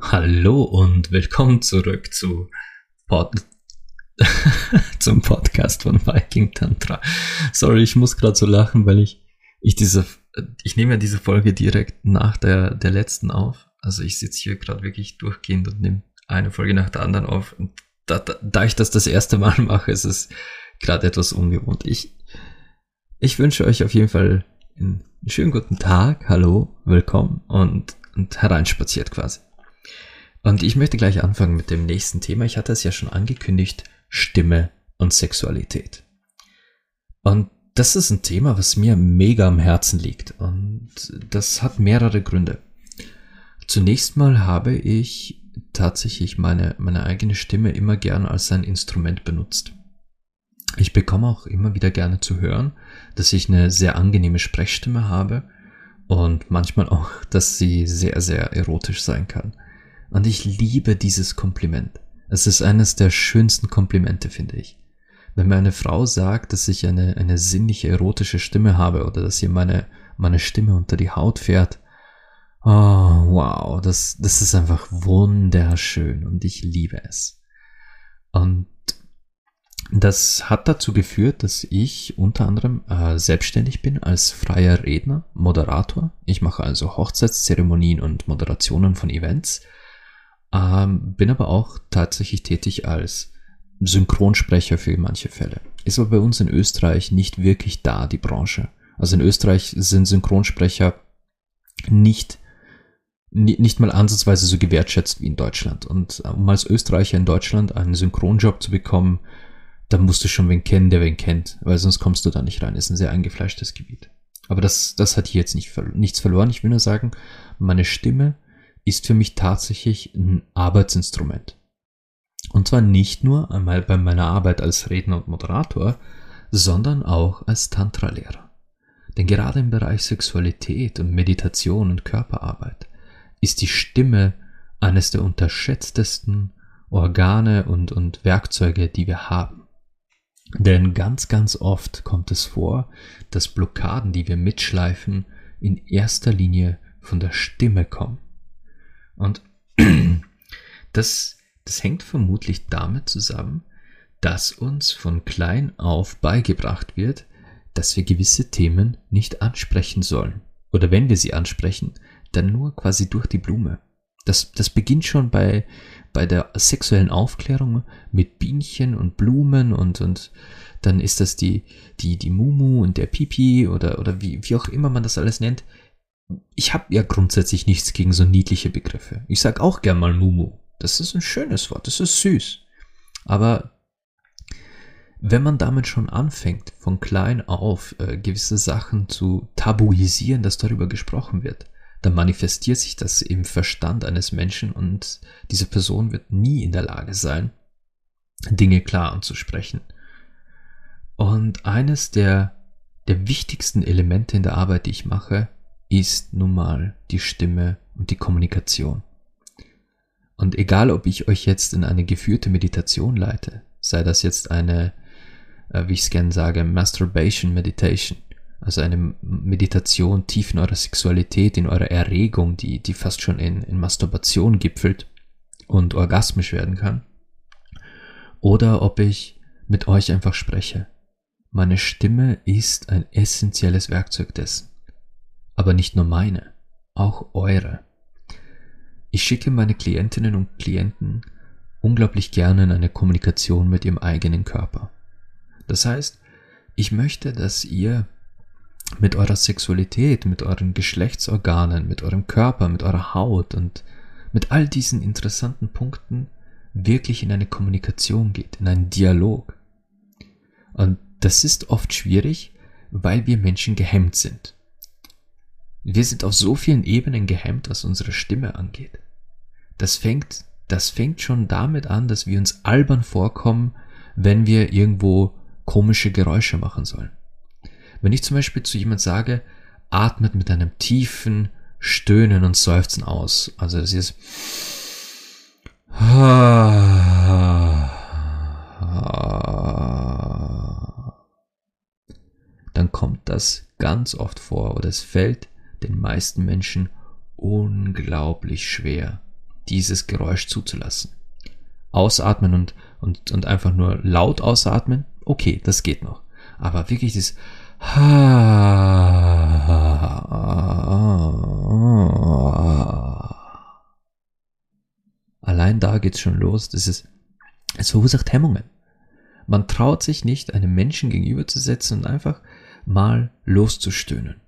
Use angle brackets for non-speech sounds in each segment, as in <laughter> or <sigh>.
Hallo und willkommen zurück zu Pod <laughs> zum Podcast von Viking Tantra. Sorry, ich muss gerade so lachen, weil ich ich diese ich nehme ja diese Folge direkt nach der der letzten auf. Also ich sitze hier gerade wirklich durchgehend und nehme eine Folge nach der anderen auf. Und da, da, da ich das das erste Mal mache, ist es gerade etwas ungewohnt. Ich ich wünsche euch auf jeden Fall einen schönen guten Tag, hallo, willkommen und und hereinspaziert quasi. Und ich möchte gleich anfangen mit dem nächsten Thema. Ich hatte es ja schon angekündigt, Stimme und Sexualität. Und das ist ein Thema, was mir mega am Herzen liegt. Und das hat mehrere Gründe. Zunächst mal habe ich tatsächlich meine, meine eigene Stimme immer gerne als ein Instrument benutzt. Ich bekomme auch immer wieder gerne zu hören, dass ich eine sehr angenehme Sprechstimme habe und manchmal auch, dass sie sehr, sehr erotisch sein kann. Und ich liebe dieses Kompliment. Es ist eines der schönsten Komplimente, finde ich. Wenn mir eine Frau sagt, dass ich eine, eine sinnliche, erotische Stimme habe oder dass ihr meine, meine Stimme unter die Haut fährt, oh, wow, das, das ist einfach wunderschön und ich liebe es. Und das hat dazu geführt, dass ich unter anderem äh, selbstständig bin als freier Redner, Moderator. Ich mache also Hochzeitszeremonien und Moderationen von Events ähm, bin aber auch tatsächlich tätig als Synchronsprecher für manche Fälle. Ist aber bei uns in Österreich nicht wirklich da, die Branche. Also in Österreich sind Synchronsprecher nicht, nicht mal ansatzweise so gewertschätzt wie in Deutschland. Und äh, um als Österreicher in Deutschland einen Synchronjob zu bekommen, da musst du schon wen kennen, der wen kennt, weil sonst kommst du da nicht rein. ist ein sehr eingefleischtes Gebiet. Aber das, das hat hier jetzt nicht, nichts verloren. Ich will nur sagen, meine Stimme ist für mich tatsächlich ein Arbeitsinstrument. Und zwar nicht nur einmal bei meiner Arbeit als Redner und Moderator, sondern auch als Tantra-Lehrer. Denn gerade im Bereich Sexualität und Meditation und Körperarbeit ist die Stimme eines der unterschätztesten Organe und, und Werkzeuge, die wir haben. Denn ganz, ganz oft kommt es vor, dass Blockaden, die wir mitschleifen, in erster Linie von der Stimme kommen. Und <clears throat> das, das hängt vermutlich damit zusammen, dass uns von klein auf beigebracht wird, dass wir gewisse Themen nicht ansprechen sollen. Oder wenn wir sie ansprechen, dann nur quasi durch die Blume. Das, das beginnt schon bei, bei der sexuellen Aufklärung mit Bienchen und Blumen und, und dann ist das die, die, die Mumu und der Pipi oder, oder wie, wie auch immer man das alles nennt ich habe ja grundsätzlich nichts gegen so niedliche Begriffe. Ich sag auch gern mal Mumu. Das ist ein schönes Wort, das ist süß. Aber wenn man damit schon anfängt, von klein auf äh, gewisse Sachen zu tabuisieren, dass darüber gesprochen wird, dann manifestiert sich das im Verstand eines Menschen und diese Person wird nie in der Lage sein, Dinge klar anzusprechen. Und eines der, der wichtigsten Elemente in der Arbeit, die ich mache, ist nun mal die Stimme und die Kommunikation. Und egal, ob ich euch jetzt in eine geführte Meditation leite, sei das jetzt eine, äh, wie ich es gerne sage, Masturbation Meditation, also eine Meditation tief in eurer Sexualität, in eurer Erregung, die, die fast schon in, in Masturbation gipfelt und orgasmisch werden kann, oder ob ich mit euch einfach spreche. Meine Stimme ist ein essentielles Werkzeug dessen aber nicht nur meine, auch eure. Ich schicke meine Klientinnen und Klienten unglaublich gerne in eine Kommunikation mit ihrem eigenen Körper. Das heißt, ich möchte, dass ihr mit eurer Sexualität, mit euren Geschlechtsorganen, mit eurem Körper, mit eurer Haut und mit all diesen interessanten Punkten wirklich in eine Kommunikation geht, in einen Dialog. Und das ist oft schwierig, weil wir Menschen gehemmt sind. Wir sind auf so vielen Ebenen gehemmt, was unsere Stimme angeht. Das fängt, das fängt schon damit an, dass wir uns albern vorkommen, wenn wir irgendwo komische Geräusche machen sollen. Wenn ich zum Beispiel zu jemand sage, atmet mit einem tiefen Stöhnen und Seufzen aus. Also das ist dann kommt das ganz oft vor oder es fällt den meisten Menschen unglaublich schwer, dieses Geräusch zuzulassen. Ausatmen und, und, und einfach nur laut ausatmen, okay, das geht noch. Aber wirklich das <laughs> Allein da geht's schon los. Das ist, es verursacht Hemmungen. Man traut sich nicht, einem Menschen gegenüberzusetzen und einfach mal loszustöhnen.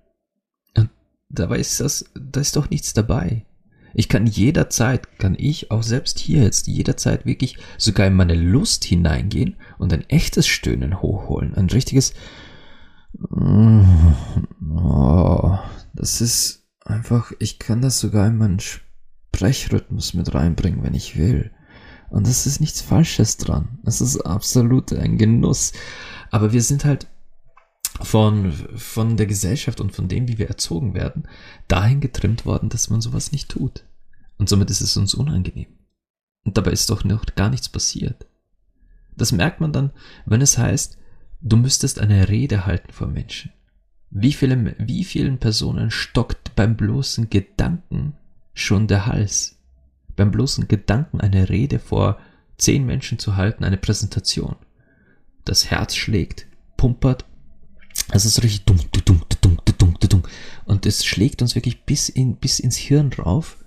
Dabei ist das, da ist doch nichts dabei. Ich kann jederzeit, kann ich auch selbst hier jetzt jederzeit wirklich sogar in meine Lust hineingehen und ein echtes Stöhnen hochholen. Ein richtiges, oh, das ist einfach, ich kann das sogar in meinen Sprechrhythmus mit reinbringen, wenn ich will. Und das ist nichts Falsches dran. Das ist absolut ein Genuss. Aber wir sind halt von, von der Gesellschaft und von dem, wie wir erzogen werden, dahin getrimmt worden, dass man sowas nicht tut. Und somit ist es uns unangenehm. Und dabei ist doch noch gar nichts passiert. Das merkt man dann, wenn es heißt, du müsstest eine Rede halten vor Menschen. Wie, viele, wie vielen Personen stockt beim bloßen Gedanken schon der Hals? Beim bloßen Gedanken, eine Rede vor zehn Menschen zu halten, eine Präsentation. Das Herz schlägt, pumpert es ist richtig dumm, dumm, dumm, dumm, dumm. Und es schlägt uns wirklich bis, in, bis ins Hirn rauf.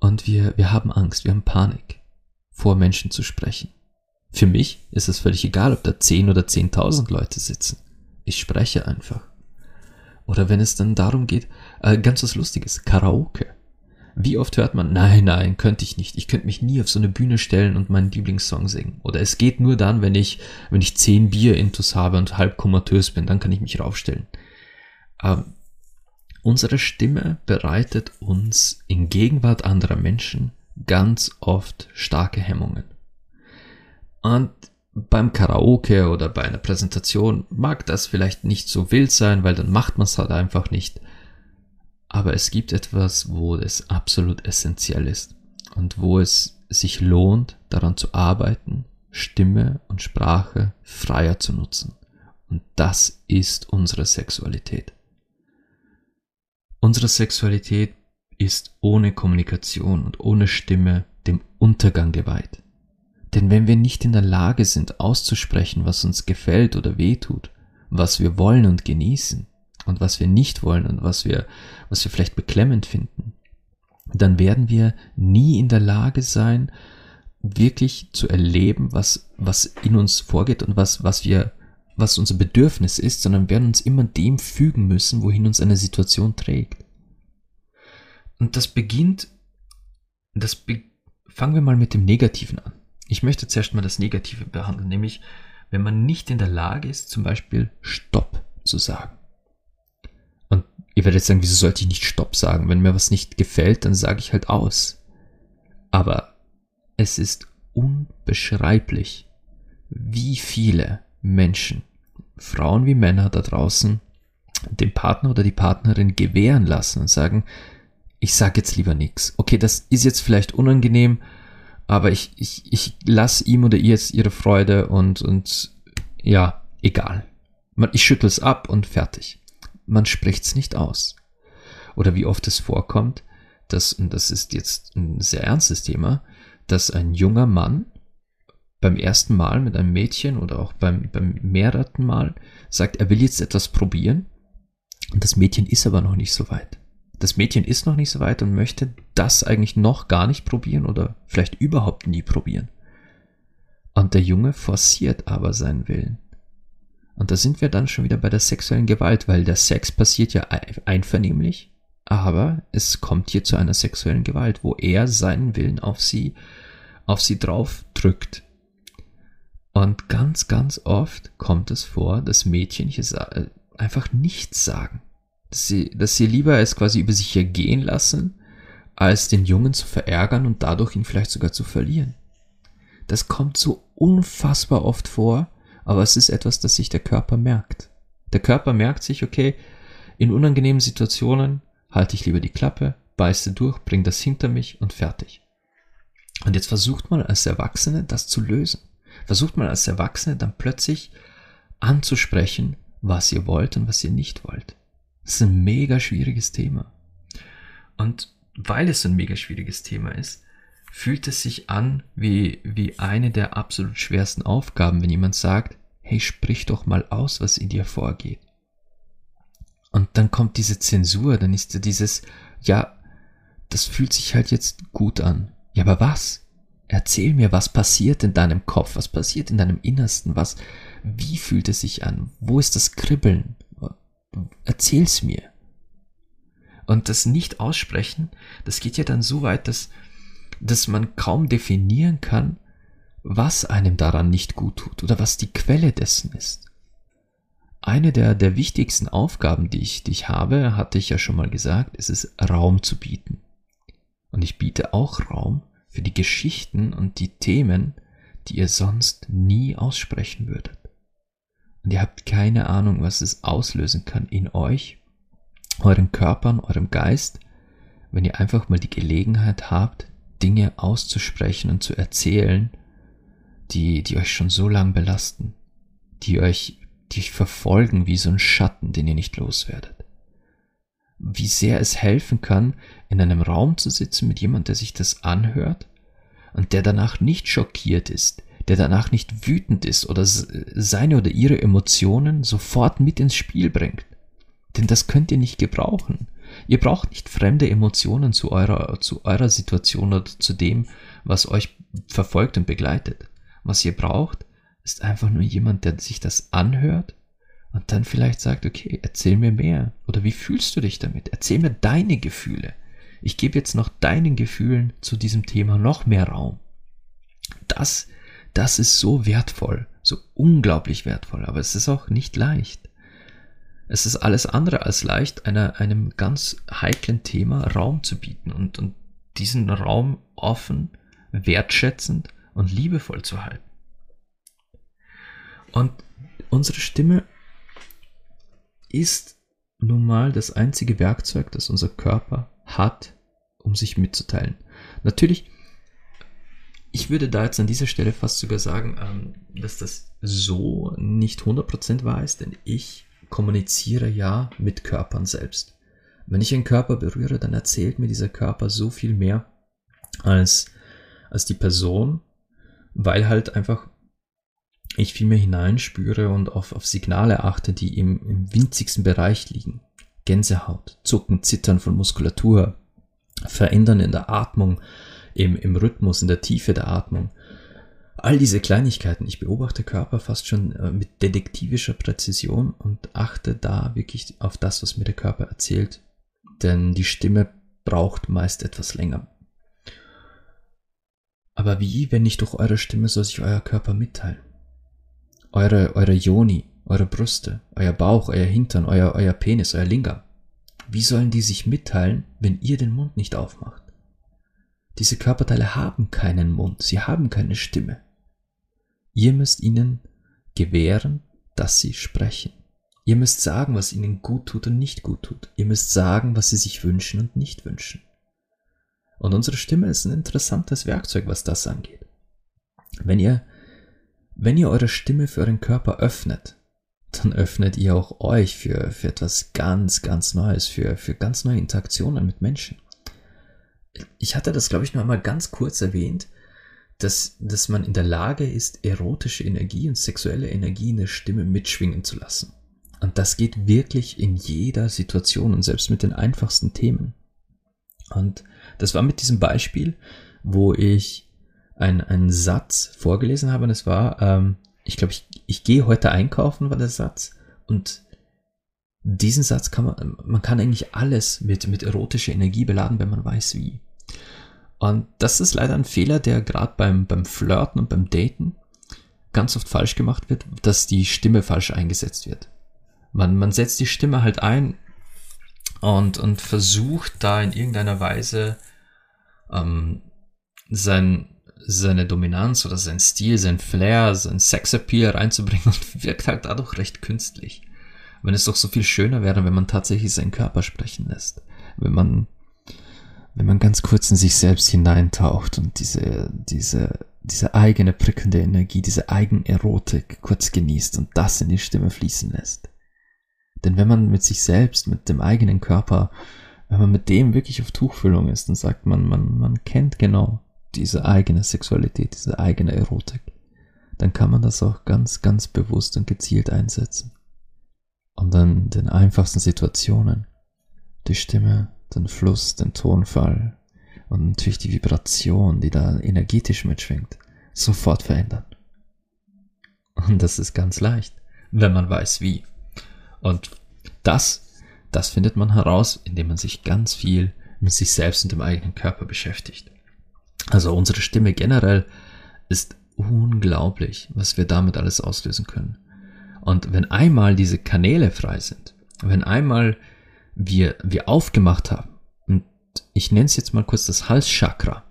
Und wir, wir haben Angst, wir haben Panik, vor Menschen zu sprechen. Für mich ist es völlig egal, ob da 10 oder 10.000 Leute sitzen. Ich spreche einfach. Oder wenn es dann darum geht, äh, ganz was Lustiges, Karaoke. Wie oft hört man, nein, nein, könnte ich nicht. Ich könnte mich nie auf so eine Bühne stellen und meinen Lieblingssong singen. Oder es geht nur dann, wenn ich, wenn ich zehn Bier intus habe und halb komatös bin, dann kann ich mich raufstellen. Ähm, unsere Stimme bereitet uns in Gegenwart anderer Menschen ganz oft starke Hemmungen. Und beim Karaoke oder bei einer Präsentation mag das vielleicht nicht so wild sein, weil dann macht man es halt einfach nicht. Aber es gibt etwas, wo es absolut essentiell ist und wo es sich lohnt, daran zu arbeiten, Stimme und Sprache freier zu nutzen. Und das ist unsere Sexualität. Unsere Sexualität ist ohne Kommunikation und ohne Stimme dem Untergang geweiht. Denn wenn wir nicht in der Lage sind auszusprechen, was uns gefällt oder wehtut, was wir wollen und genießen, und was wir nicht wollen und was wir, was wir vielleicht beklemmend finden, dann werden wir nie in der Lage sein, wirklich zu erleben, was, was in uns vorgeht und was, was wir, was unser Bedürfnis ist, sondern werden uns immer dem fügen müssen, wohin uns eine Situation trägt. Und das beginnt, das be fangen wir mal mit dem Negativen an. Ich möchte zuerst mal das Negative behandeln, nämlich wenn man nicht in der Lage ist, zum Beispiel Stopp zu sagen. Ihr werdet sagen, wieso sollte ich nicht Stopp sagen? Wenn mir was nicht gefällt, dann sage ich halt aus. Aber es ist unbeschreiblich, wie viele Menschen, Frauen wie Männer da draußen, den Partner oder die Partnerin gewähren lassen und sagen, ich sage jetzt lieber nichts. Okay, das ist jetzt vielleicht unangenehm, aber ich, ich, ich lasse ihm oder ihr jetzt ihre Freude und, und ja, egal. Ich schüttel es ab und fertig man spricht's nicht aus. Oder wie oft es vorkommt, dass, und das ist jetzt ein sehr ernstes Thema, dass ein junger Mann beim ersten Mal mit einem Mädchen oder auch beim, beim mehreren Mal sagt, er will jetzt etwas probieren und das Mädchen ist aber noch nicht so weit. Das Mädchen ist noch nicht so weit und möchte das eigentlich noch gar nicht probieren oder vielleicht überhaupt nie probieren. Und der Junge forciert aber seinen Willen. Und da sind wir dann schon wieder bei der sexuellen Gewalt, weil der Sex passiert ja einvernehmlich, aber es kommt hier zu einer sexuellen Gewalt, wo er seinen Willen auf sie, auf sie drauf drückt. Und ganz, ganz oft kommt es vor, dass Mädchen hier äh, einfach nichts sagen. Dass sie, dass sie lieber es quasi über sich ergehen lassen, als den Jungen zu verärgern und dadurch ihn vielleicht sogar zu verlieren. Das kommt so unfassbar oft vor, aber es ist etwas, das sich der Körper merkt. Der Körper merkt sich, okay, in unangenehmen Situationen halte ich lieber die Klappe, beiße durch, bring das hinter mich und fertig. Und jetzt versucht mal als Erwachsene das zu lösen. Versucht mal als Erwachsene dann plötzlich anzusprechen, was ihr wollt und was ihr nicht wollt. Das ist ein mega schwieriges Thema. Und weil es ein mega schwieriges Thema ist, fühlt es sich an wie, wie eine der absolut schwersten Aufgaben, wenn jemand sagt, hey, sprich doch mal aus, was in dir vorgeht. Und dann kommt diese Zensur, dann ist dieses, ja, das fühlt sich halt jetzt gut an. Ja, aber was? Erzähl mir, was passiert in deinem Kopf, was passiert in deinem Innersten, was, wie fühlt es sich an? Wo ist das Kribbeln? Erzähl's mir. Und das Nicht-Aussprechen, das geht ja dann so weit, dass, dass man kaum definieren kann, was einem daran nicht gut tut oder was die Quelle dessen ist. Eine der, der wichtigsten Aufgaben, die ich, die ich habe, hatte ich ja schon mal gesagt, ist es, Raum zu bieten. Und ich biete auch Raum für die Geschichten und die Themen, die ihr sonst nie aussprechen würdet. Und ihr habt keine Ahnung, was es auslösen kann in euch euren Körpern, eurem Geist, wenn ihr einfach mal die Gelegenheit habt, Dinge auszusprechen und zu erzählen, die, die euch schon so lang belasten, die euch, die euch verfolgen wie so ein Schatten, den ihr nicht loswerdet. Wie sehr es helfen kann, in einem Raum zu sitzen mit jemand, der sich das anhört und der danach nicht schockiert ist, der danach nicht wütend ist oder seine oder ihre Emotionen sofort mit ins Spiel bringt, denn das könnt ihr nicht gebrauchen. Ihr braucht nicht fremde Emotionen zu eurer, zu eurer Situation oder zu dem, was euch verfolgt und begleitet. Was ihr braucht, ist einfach nur jemand, der sich das anhört und dann vielleicht sagt, okay, erzähl mir mehr. Oder wie fühlst du dich damit? Erzähl mir deine Gefühle. Ich gebe jetzt noch deinen Gefühlen zu diesem Thema noch mehr Raum. Das, das ist so wertvoll, so unglaublich wertvoll, aber es ist auch nicht leicht. Es ist alles andere als leicht, einer, einem ganz heiklen Thema Raum zu bieten und, und diesen Raum offen, wertschätzend und liebevoll zu halten. Und unsere Stimme ist nun mal das einzige Werkzeug, das unser Körper hat, um sich mitzuteilen. Natürlich, ich würde da jetzt an dieser Stelle fast sogar sagen, ähm, dass das so nicht 100% wahr ist, denn ich kommuniziere ja mit Körpern selbst. Wenn ich einen Körper berühre, dann erzählt mir dieser Körper so viel mehr als, als die Person, weil halt einfach ich viel mehr hineinspüre und auf, auf Signale achte, die im, im winzigsten Bereich liegen. Gänsehaut, Zucken, Zittern von Muskulatur, Verändern in der Atmung, im, im Rhythmus, in der Tiefe der Atmung. All diese Kleinigkeiten, ich beobachte Körper fast schon äh, mit detektivischer Präzision und achte da wirklich auf das, was mir der Körper erzählt. Denn die Stimme braucht meist etwas länger. Aber wie, wenn nicht durch eure Stimme soll sich euer Körper mitteilen? Eure, eure Joni, eure Brüste, euer Bauch, euer Hintern, euer, euer Penis, euer Lingam. Wie sollen die sich mitteilen, wenn ihr den Mund nicht aufmacht? Diese Körperteile haben keinen Mund, sie haben keine Stimme. Ihr müsst ihnen gewähren, dass sie sprechen. Ihr müsst sagen, was ihnen gut tut und nicht gut tut. Ihr müsst sagen, was sie sich wünschen und nicht wünschen. Und unsere Stimme ist ein interessantes Werkzeug, was das angeht. Wenn ihr, wenn ihr eure Stimme für euren Körper öffnet, dann öffnet ihr auch euch für, für etwas ganz, ganz Neues, für, für ganz neue Interaktionen mit Menschen. Ich hatte das, glaube ich, nur einmal ganz kurz erwähnt, dass, dass man in der Lage ist, erotische Energie und sexuelle Energie in der Stimme mitschwingen zu lassen. Und das geht wirklich in jeder Situation und selbst mit den einfachsten Themen. Und das war mit diesem Beispiel, wo ich ein, einen Satz vorgelesen habe und es war, ähm, ich glaube, ich, ich gehe heute einkaufen, war der Satz. Und diesen Satz kann man, man kann eigentlich alles mit, mit erotischer Energie beladen, wenn man weiß wie. Und das ist leider ein Fehler, der gerade beim, beim Flirten und beim Daten ganz oft falsch gemacht wird, dass die Stimme falsch eingesetzt wird. Man, man setzt die Stimme halt ein und, und versucht da in irgendeiner Weise ähm, sein, seine Dominanz oder sein Stil, sein Flair, sein Sexappeal reinzubringen <laughs> und wirkt halt dadurch recht künstlich. wenn es doch so viel schöner wäre, wenn man tatsächlich seinen Körper sprechen lässt. Wenn man, wenn man ganz kurz in sich selbst hineintaucht und diese, diese, diese eigene prickelnde Energie, diese Eigenerotik kurz genießt und das in die Stimme fließen lässt. Denn wenn man mit sich selbst, mit dem eigenen Körper, wenn man mit dem wirklich auf Tuchfüllung ist, dann sagt man, man, man kennt genau diese eigene Sexualität, diese eigene Erotik, dann kann man das auch ganz, ganz bewusst und gezielt einsetzen. Und dann den einfachsten Situationen, die Stimme, den Fluss, den Tonfall und natürlich die Vibration, die da energetisch mitschwingt, sofort verändern. Und das ist ganz leicht, wenn man weiß wie. Und das, das findet man heraus, indem man sich ganz viel mit sich selbst und dem eigenen Körper beschäftigt. Also unsere Stimme generell ist unglaublich, was wir damit alles auslösen können. Und wenn einmal diese Kanäle frei sind, wenn einmal wir, wir aufgemacht haben, und ich nenne es jetzt mal kurz das Halschakra,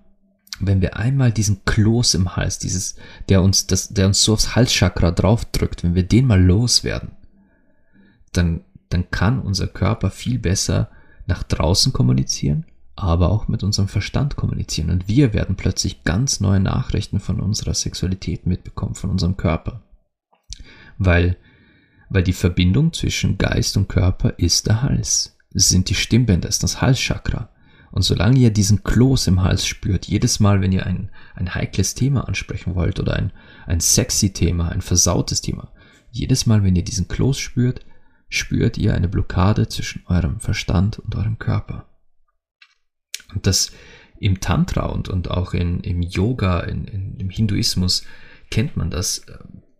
wenn wir einmal diesen Kloß im Hals, dieses, der uns, das, der uns so aufs Halschakra draufdrückt, wenn wir den mal loswerden, dann, dann kann unser Körper viel besser nach draußen kommunizieren, aber auch mit unserem Verstand kommunizieren. Und wir werden plötzlich ganz neue Nachrichten von unserer Sexualität mitbekommen, von unserem Körper. Weil, weil die Verbindung zwischen Geist und Körper ist der Hals. Es sind die Stimmbänder, ist das Halschakra. Und solange ihr diesen Kloß im Hals spürt, jedes Mal, wenn ihr ein, ein heikles Thema ansprechen wollt oder ein, ein sexy Thema, ein versautes Thema, jedes Mal, wenn ihr diesen Kloß spürt, spürt ihr eine Blockade zwischen eurem Verstand und eurem Körper. Und das im Tantra und, und auch in, im Yoga, in, in, im Hinduismus kennt man das.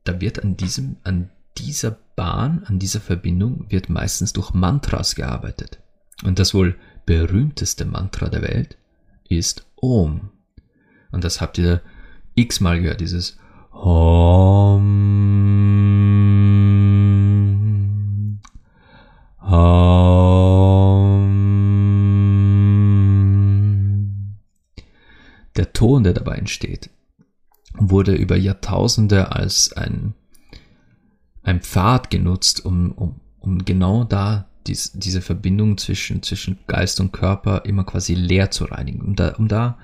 Da wird an diesem, an dieser Bahn, an dieser Verbindung wird meistens durch Mantras gearbeitet. Und das wohl berühmteste Mantra der Welt ist Om. Und das habt ihr x-mal gehört, dieses Om. Entsteht, wurde über Jahrtausende als ein, ein Pfad genutzt, um, um, um genau da dies, diese Verbindung zwischen, zwischen Geist und Körper immer quasi leer zu reinigen. Um da, um da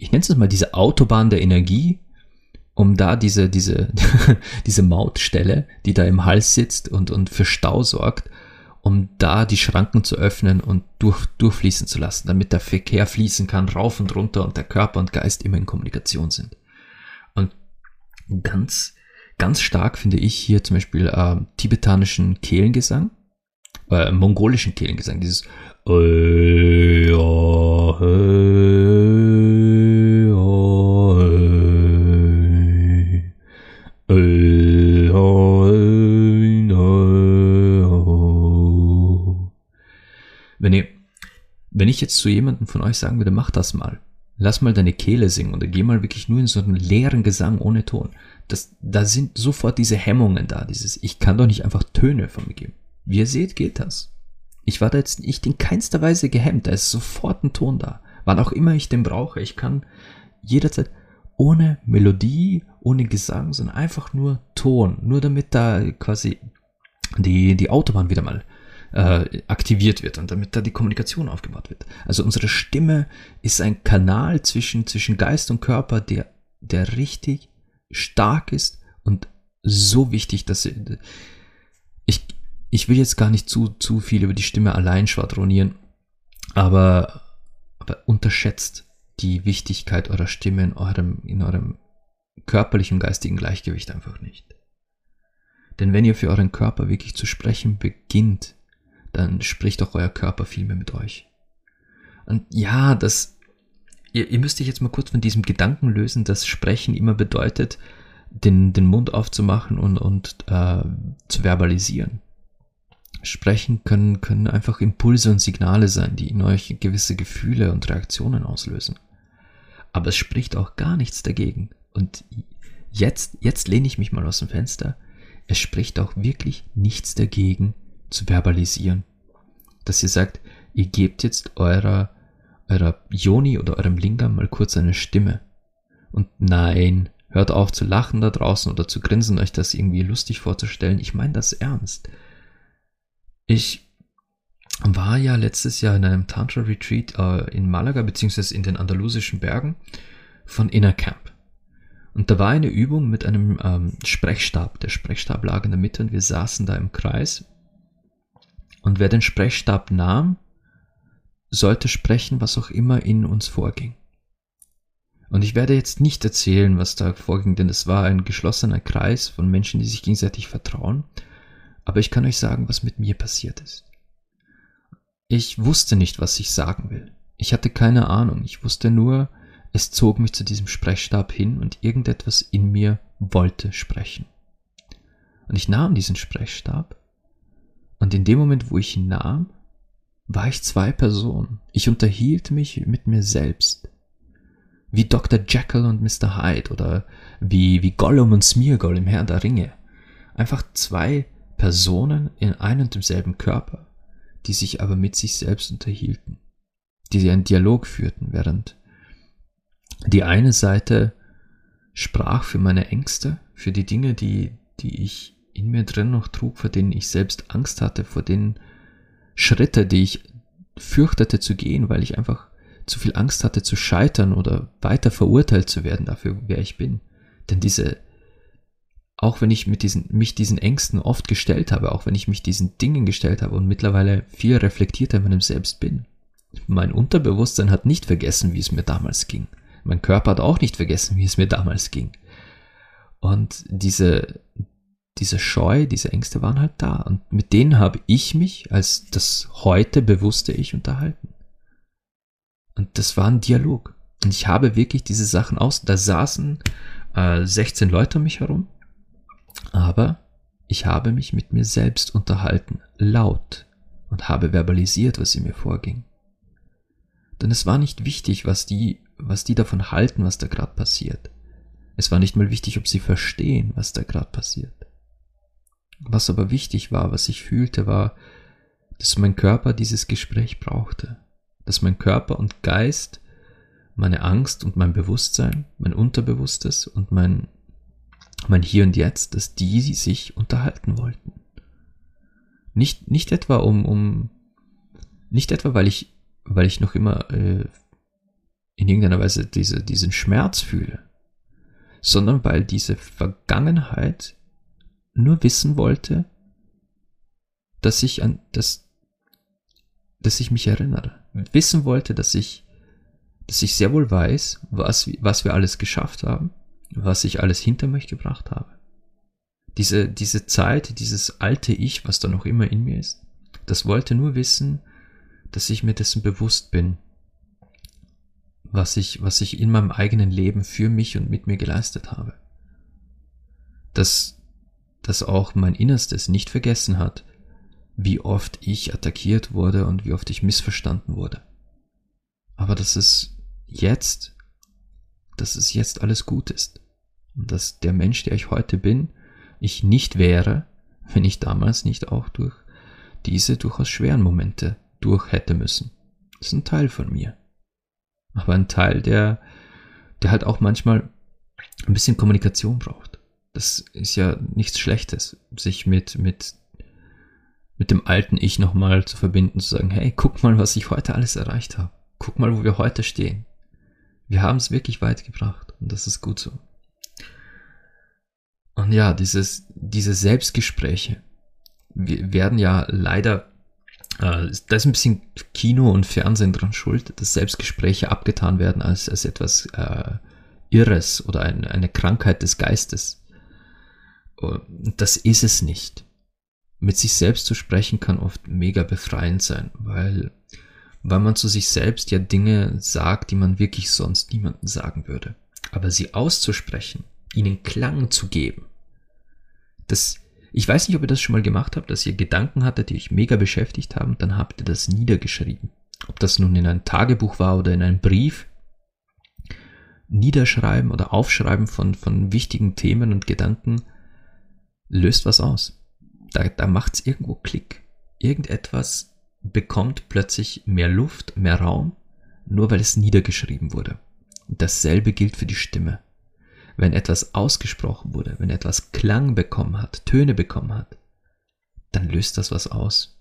ich nenne es mal diese Autobahn der Energie, um da diese, diese, <laughs> diese Mautstelle, die da im Hals sitzt und, und für Stau sorgt, um da die Schranken zu öffnen und durch, durchfließen zu lassen, damit der Verkehr fließen kann, rauf und runter und der Körper und Geist immer in Kommunikation sind. Und ganz, ganz stark finde ich hier zum Beispiel äh, tibetanischen Kehlengesang äh, mongolischen Kehlengesang, dieses wenn ich jetzt zu jemandem von euch sagen würde, mach das mal, lass mal deine Kehle singen oder geh mal wirklich nur in so einen leeren Gesang ohne Ton, das, da sind sofort diese Hemmungen da, dieses, ich kann doch nicht einfach Töne von mir geben. Wie ihr seht, geht das. Ich war da jetzt nicht in keinster Weise gehemmt, da ist sofort ein Ton da. Wann auch immer ich den brauche, ich kann jederzeit ohne Melodie, ohne Gesang, sondern einfach nur Ton, nur damit da quasi die, die Autobahn wieder mal äh, aktiviert wird und damit da die Kommunikation aufgebaut wird. Also unsere Stimme ist ein Kanal zwischen, zwischen Geist und Körper, der, der richtig stark ist und so wichtig, dass ich, ich will jetzt gar nicht zu, zu viel über die Stimme allein schwadronieren, aber, aber unterschätzt die Wichtigkeit eurer Stimme in eurem, in eurem körperlichen, geistigen Gleichgewicht einfach nicht. Denn wenn ihr für euren Körper wirklich zu sprechen beginnt, dann spricht auch euer Körper viel mehr mit euch. Und ja, das, ihr, ihr müsst euch jetzt mal kurz von diesem Gedanken lösen, dass Sprechen immer bedeutet, den, den Mund aufzumachen und, und äh, zu verbalisieren. Sprechen können, können einfach Impulse und Signale sein, die in euch gewisse Gefühle und Reaktionen auslösen. Aber es spricht auch gar nichts dagegen. Und jetzt, jetzt lehne ich mich mal aus dem Fenster. Es spricht auch wirklich nichts dagegen, zu verbalisieren. Dass ihr sagt, ihr gebt jetzt eurer, eurer Yoni oder eurem Lingam mal kurz eine Stimme. Und nein, hört auf zu lachen da draußen oder zu grinsen, euch das irgendwie lustig vorzustellen. Ich meine das ernst ich war ja letztes Jahr in einem Tantra Retreat äh, in Malaga beziehungsweise in den andalusischen Bergen von Inner Camp. Und da war eine Übung mit einem ähm, Sprechstab. Der Sprechstab lag in der Mitte und wir saßen da im Kreis. Und wer den Sprechstab nahm, sollte sprechen, was auch immer in uns vorging. Und ich werde jetzt nicht erzählen, was da vorging, denn es war ein geschlossener Kreis von Menschen, die sich gegenseitig vertrauen. Aber ich kann euch sagen, was mit mir passiert ist. Ich wusste nicht, was ich sagen will. Ich hatte keine Ahnung. Ich wusste nur, es zog mich zu diesem Sprechstab hin und irgendetwas in mir wollte sprechen. Und ich nahm diesen Sprechstab und in dem Moment, wo ich ihn nahm, war ich zwei Personen. Ich unterhielt mich mit mir selbst. Wie Dr. Jekyll und Mr. Hyde oder wie, wie Gollum und Smeargol im Herrn der Ringe. Einfach zwei Personen in einem und demselben Körper, die sich aber mit sich selbst unterhielten, die einen Dialog führten, während die eine Seite sprach für meine Ängste, für die Dinge, die, die ich in mir drin noch trug, vor denen ich selbst Angst hatte, vor den Schritte, die ich fürchtete zu gehen, weil ich einfach zu viel Angst hatte zu scheitern oder weiter verurteilt zu werden dafür, wer ich bin. Denn diese, auch wenn ich mit diesen, mich diesen Ängsten oft gestellt habe, auch wenn ich mich diesen Dingen gestellt habe und mittlerweile viel reflektierter in meinem Selbst bin, mein Unterbewusstsein hat nicht vergessen, wie es mir damals ging. Mein Körper hat auch nicht vergessen, wie es mir damals ging. Und diese, diese Scheu, diese Ängste waren halt da. Und mit denen habe ich mich als das heute bewusste Ich unterhalten. Und das war ein Dialog. Und ich habe wirklich diese Sachen aus. Da saßen äh, 16 Leute um mich herum. Aber ich habe mich mit mir selbst unterhalten, laut, und habe verbalisiert, was in mir vorging. Denn es war nicht wichtig, was die was die davon halten, was da gerade passiert. Es war nicht mal wichtig, ob sie verstehen, was da gerade passiert. Was aber wichtig war, was ich fühlte, war, dass mein Körper dieses Gespräch brauchte, dass mein Körper und Geist, meine Angst und mein Bewusstsein, mein Unterbewusstes und mein, mein Hier und Jetzt, dass die sich unterhalten wollten. Nicht, nicht etwa um, um, nicht etwa, weil ich, weil ich noch immer äh, in irgendeiner Weise diese, diesen Schmerz fühle, sondern weil diese Vergangenheit nur wissen wollte, dass ich an, dass, dass ich mich erinnere. Wissen wollte, dass ich, dass ich sehr wohl weiß, was, was wir alles geschafft haben, was ich alles hinter mich gebracht habe. Diese, diese Zeit, dieses alte Ich, was da noch immer in mir ist, das wollte nur wissen, dass ich mir dessen bewusst bin was ich, was ich in meinem eigenen Leben für mich und mit mir geleistet habe. Dass, dass auch mein Innerstes nicht vergessen hat, wie oft ich attackiert wurde und wie oft ich missverstanden wurde. Aber dass es jetzt, dass es jetzt alles gut ist. Und dass der Mensch, der ich heute bin, ich nicht wäre, <laughs> wenn ich damals nicht auch durch diese durchaus schweren Momente durch hätte müssen. Das ist ein Teil von mir aber ein Teil, der, der halt auch manchmal ein bisschen Kommunikation braucht. Das ist ja nichts Schlechtes, sich mit, mit, mit dem alten Ich nochmal zu verbinden, zu sagen, hey, guck mal, was ich heute alles erreicht habe. Guck mal, wo wir heute stehen. Wir haben es wirklich weit gebracht und das ist gut so. Und ja, dieses, diese Selbstgespräche werden ja leider äh, da ist ein bisschen Kino und Fernsehen dran schuld, dass Selbstgespräche abgetan werden als, als etwas äh, Irres oder ein, eine Krankheit des Geistes. Das ist es nicht. Mit sich selbst zu sprechen kann oft mega befreiend sein, weil, weil man zu sich selbst ja Dinge sagt, die man wirklich sonst niemandem sagen würde. Aber sie auszusprechen, ihnen Klang zu geben, das, ich weiß nicht, ob ihr das schon mal gemacht habt, dass ihr Gedanken hattet, die euch mega beschäftigt haben, dann habt ihr das niedergeschrieben. Ob das nun in einem Tagebuch war oder in einem Brief. Niederschreiben oder Aufschreiben von, von wichtigen Themen und Gedanken löst was aus. Da, da macht es irgendwo Klick. Irgendetwas bekommt plötzlich mehr Luft, mehr Raum, nur weil es niedergeschrieben wurde. Und dasselbe gilt für die Stimme wenn etwas ausgesprochen wurde, wenn etwas Klang bekommen hat, Töne bekommen hat, dann löst das was aus.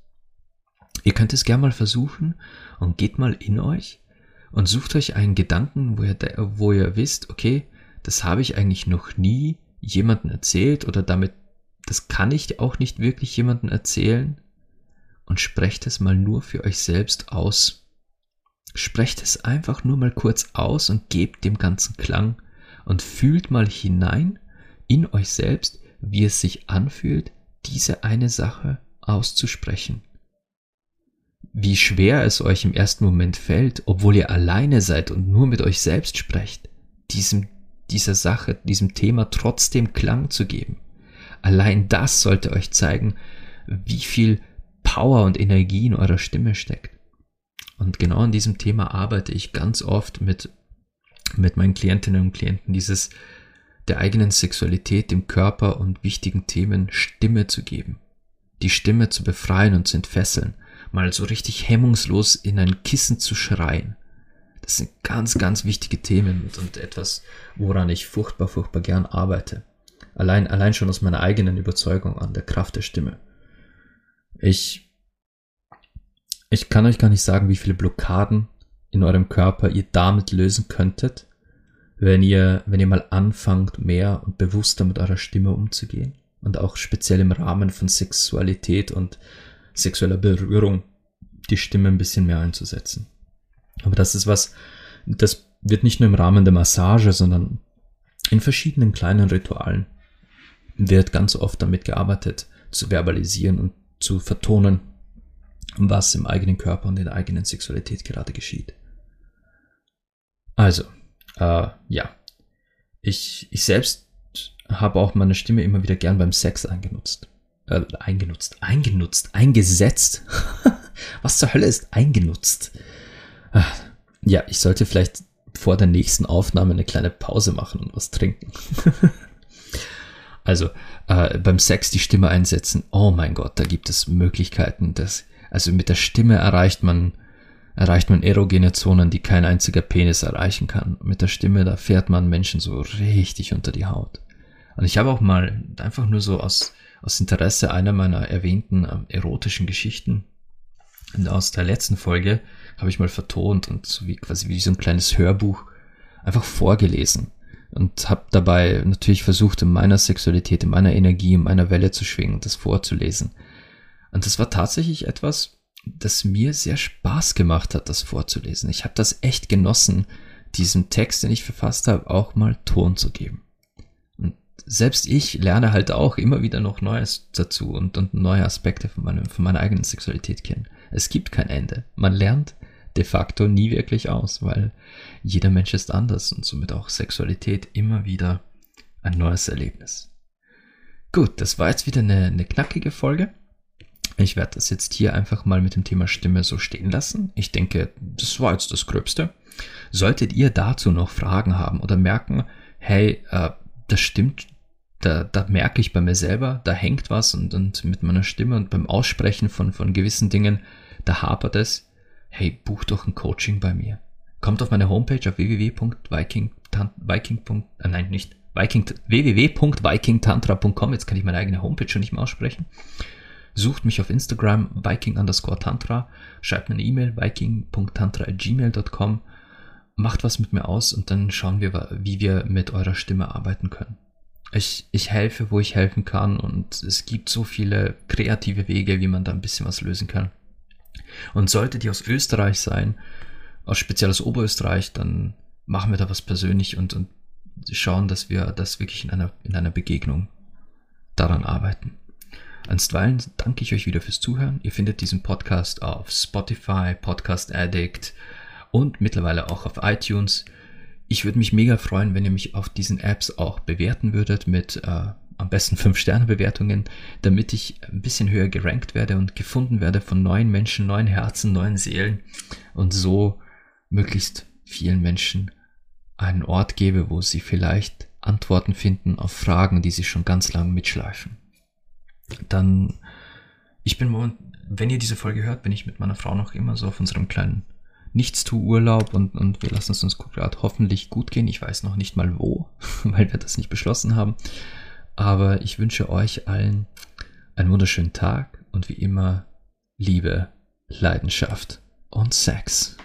Ihr könnt es gerne mal versuchen und geht mal in euch und sucht euch einen Gedanken, wo ihr, wo ihr wisst, okay, das habe ich eigentlich noch nie jemandem erzählt oder damit, das kann ich auch nicht wirklich jemandem erzählen und sprecht es mal nur für euch selbst aus. Sprecht es einfach nur mal kurz aus und gebt dem ganzen Klang und fühlt mal hinein in euch selbst, wie es sich anfühlt, diese eine Sache auszusprechen. Wie schwer es euch im ersten Moment fällt, obwohl ihr alleine seid und nur mit euch selbst sprecht, diesem, dieser Sache, diesem Thema trotzdem Klang zu geben. Allein das sollte euch zeigen, wie viel Power und Energie in eurer Stimme steckt. Und genau an diesem Thema arbeite ich ganz oft mit, mit meinen Klientinnen und Klienten, dieses der eigenen Sexualität, dem Körper und wichtigen Themen Stimme zu geben. Die Stimme zu befreien und zu entfesseln. Mal so richtig hemmungslos in ein Kissen zu schreien. Das sind ganz, ganz wichtige Themen und, und etwas, woran ich furchtbar, furchtbar gern arbeite. Allein, allein schon aus meiner eigenen Überzeugung an der Kraft der Stimme. Ich, ich kann euch gar nicht sagen, wie viele Blockaden in eurem Körper ihr damit lösen könntet, wenn ihr, wenn ihr mal anfangt, mehr und bewusster mit eurer Stimme umzugehen und auch speziell im Rahmen von Sexualität und sexueller Berührung die Stimme ein bisschen mehr einzusetzen. Aber das ist was, das wird nicht nur im Rahmen der Massage, sondern in verschiedenen kleinen Ritualen wird ganz oft damit gearbeitet, zu verbalisieren und zu vertonen, was im eigenen Körper und in der eigenen Sexualität gerade geschieht. Also, äh, ja, ich, ich selbst habe auch meine Stimme immer wieder gern beim Sex eingenutzt. Äh, eingenutzt, eingenutzt, eingesetzt. <laughs> Was zur Hölle ist eingenutzt? Ah, ja, ich sollte vielleicht vor der nächsten Aufnahme eine kleine Pause machen und was trinken. <laughs> also äh, beim Sex die Stimme einsetzen. Oh mein Gott, da gibt es Möglichkeiten. Dass, also mit der Stimme erreicht man erreicht man erogene Zonen, die kein einziger Penis erreichen kann. Mit der Stimme, da fährt man Menschen so richtig unter die Haut. Und ich habe auch mal einfach nur so aus, aus Interesse einer meiner erwähnten ähm, erotischen Geschichten aus der letzten Folge habe ich mal vertont und so wie quasi wie so ein kleines Hörbuch einfach vorgelesen und habe dabei natürlich versucht, in meiner Sexualität, in meiner Energie, in meiner Welle zu schwingen das vorzulesen. Und das war tatsächlich etwas, das mir sehr Spaß gemacht hat, das vorzulesen. Ich habe das echt genossen, diesem Text, den ich verfasst habe, auch mal Ton zu geben. Und selbst ich lerne halt auch immer wieder noch Neues dazu und, und neue Aspekte von, meinem, von meiner eigenen Sexualität kennen. Es gibt kein Ende. Man lernt de facto nie wirklich aus, weil jeder Mensch ist anders und somit auch Sexualität immer wieder ein neues Erlebnis. Gut, das war jetzt wieder eine, eine knackige Folge. Ich werde das jetzt hier einfach mal mit dem Thema Stimme so stehen lassen. Ich denke, das war jetzt das Gröbste. Solltet ihr dazu noch Fragen haben oder merken, hey, äh, das stimmt, da, da merke ich bei mir selber, da hängt was und, und mit meiner Stimme und beim Aussprechen von, von gewissen Dingen, da hapert es. Hey, buch doch ein Coaching bei mir. Kommt auf meine Homepage auf www.viking, Viking, äh, nein, nicht, Viking, www.vikingtantra.com. Jetzt kann ich meine eigene Homepage schon nicht mehr aussprechen. Sucht mich auf Instagram, viking underscore tantra, schreibt mir eine E-Mail, viking.tantra.gmail.com, macht was mit mir aus und dann schauen wir, wie wir mit eurer Stimme arbeiten können. Ich, ich helfe, wo ich helfen kann und es gibt so viele kreative Wege, wie man da ein bisschen was lösen kann. Und solltet ihr aus Österreich sein, aus speziell aus Oberösterreich, dann machen wir da was persönlich und, und schauen, dass wir das wirklich in einer, in einer Begegnung daran arbeiten. Einstweilen danke ich euch wieder fürs Zuhören. Ihr findet diesen Podcast auf Spotify, Podcast Addict und mittlerweile auch auf iTunes. Ich würde mich mega freuen, wenn ihr mich auf diesen Apps auch bewerten würdet mit äh, am besten 5-Sterne-Bewertungen, damit ich ein bisschen höher gerankt werde und gefunden werde von neuen Menschen, neuen Herzen, neuen Seelen und so möglichst vielen Menschen einen Ort gebe, wo sie vielleicht Antworten finden auf Fragen, die sie schon ganz lange mitschleifen dann, ich bin moment, wenn ihr diese Folge hört, bin ich mit meiner Frau noch immer so auf unserem kleinen Nichtstu-Urlaub und, und wir lassen es uns gerade hoffentlich gut gehen. Ich weiß noch nicht mal wo, <laughs> weil wir das nicht beschlossen haben. Aber ich wünsche euch allen einen wunderschönen Tag und wie immer Liebe Leidenschaft und Sex.